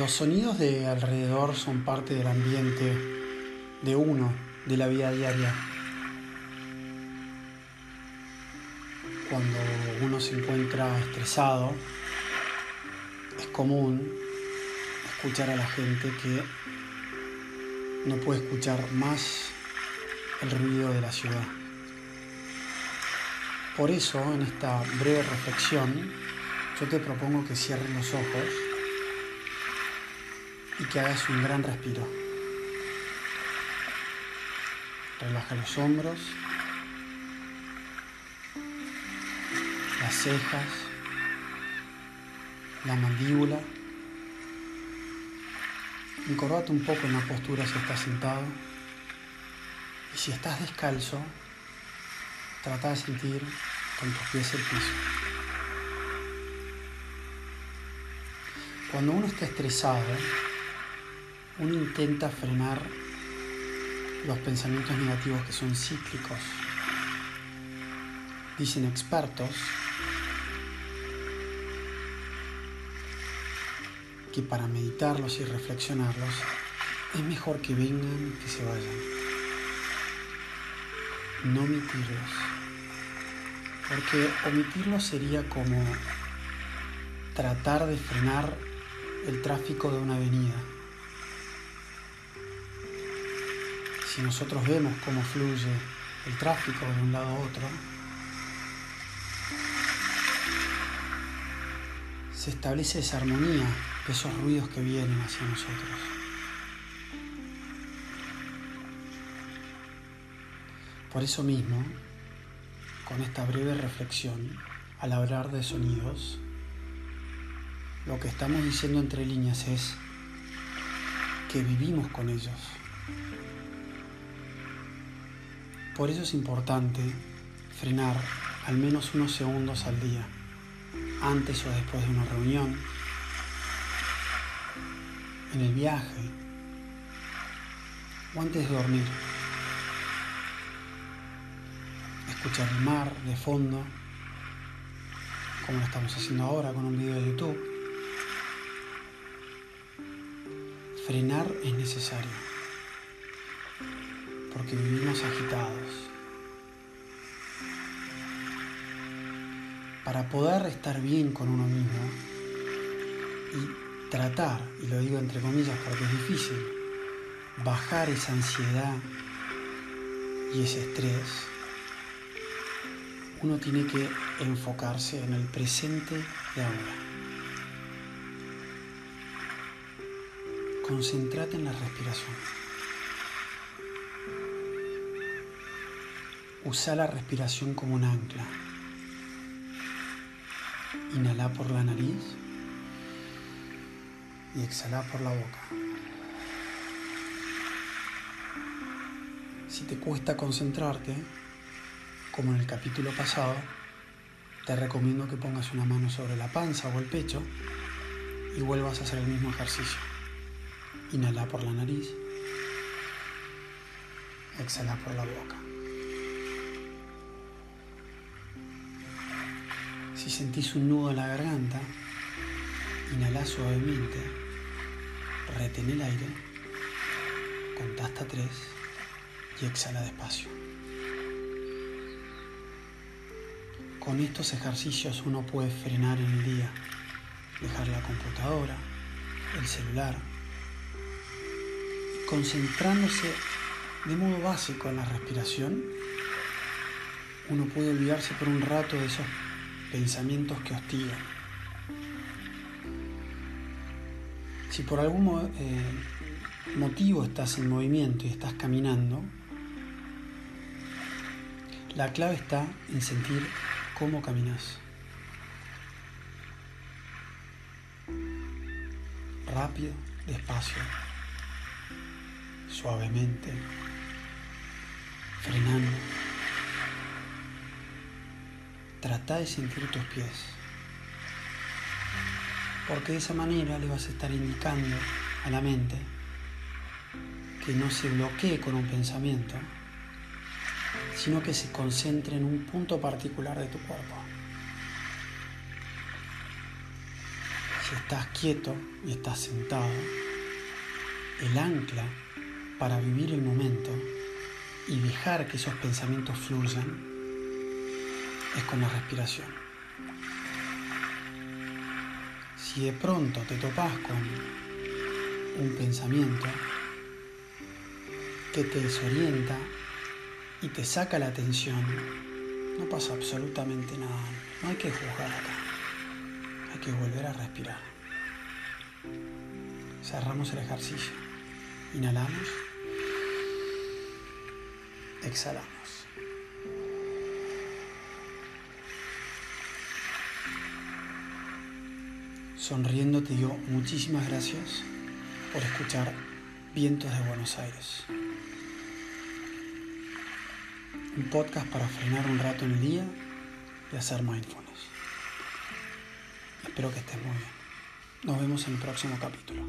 Los sonidos de alrededor son parte del ambiente de uno, de la vida diaria. Cuando uno se encuentra estresado, es común escuchar a la gente que no puede escuchar más el ruido de la ciudad. Por eso, en esta breve reflexión, yo te propongo que cierres los ojos y que hagas un gran respiro. Relaja los hombros, las cejas, la mandíbula. Encorvate un poco en la postura si estás sentado. Y si estás descalzo, trata de sentir con tus pies el piso. Cuando uno está estresado, uno intenta frenar los pensamientos negativos que son cíclicos. Dicen expertos que para meditarlos y reflexionarlos es mejor que vengan que se vayan. No omitirlos. Porque omitirlos sería como tratar de frenar el tráfico de una avenida. Nosotros vemos cómo fluye el tráfico de un lado a otro, se establece esa armonía de esos ruidos que vienen hacia nosotros. Por eso mismo, con esta breve reflexión, al hablar de sonidos, lo que estamos diciendo entre líneas es que vivimos con ellos. Por eso es importante frenar al menos unos segundos al día, antes o después de una reunión, en el viaje o antes de dormir. Escuchar el mar de fondo, como lo estamos haciendo ahora con un video de YouTube. Frenar es necesario, porque vivimos agitados. Para poder estar bien con uno mismo y tratar, y lo digo entre comillas porque es difícil, bajar esa ansiedad y ese estrés, uno tiene que enfocarse en el presente de ahora. Concéntrate en la respiración. Usa la respiración como un ancla. Inhala por la nariz y exhala por la boca. Si te cuesta concentrarte, como en el capítulo pasado, te recomiendo que pongas una mano sobre la panza o el pecho y vuelvas a hacer el mismo ejercicio. Inhala por la nariz, exhala por la boca. Si sentís un nudo en la garganta, inhala suavemente, retén el aire, contá hasta tres y exhala despacio. Con estos ejercicios uno puede frenar en el día, dejar la computadora, el celular, concentrándose de modo básico en la respiración, uno puede olvidarse por un rato de esos pensamientos que hostigan. Si por algún eh, motivo estás en movimiento y estás caminando, la clave está en sentir cómo caminas. Rápido, despacio, suavemente, De sentir tus pies, porque de esa manera le vas a estar indicando a la mente que no se bloquee con un pensamiento, sino que se concentre en un punto particular de tu cuerpo. si estás quieto y estás sentado, el ancla para vivir el momento y dejar que esos pensamientos fluyan es con la respiración. Si de pronto te topas con un pensamiento que te desorienta y te saca la atención, no pasa absolutamente nada. No hay que juzgar acá. Hay que volver a respirar. Cerramos el ejercicio. Inhalamos. Exhalamos. Sonriendo te digo muchísimas gracias por escuchar Vientos de Buenos Aires. Un podcast para frenar un rato en el día y hacer mindfulness. Espero que estés muy bien. Nos vemos en el próximo capítulo.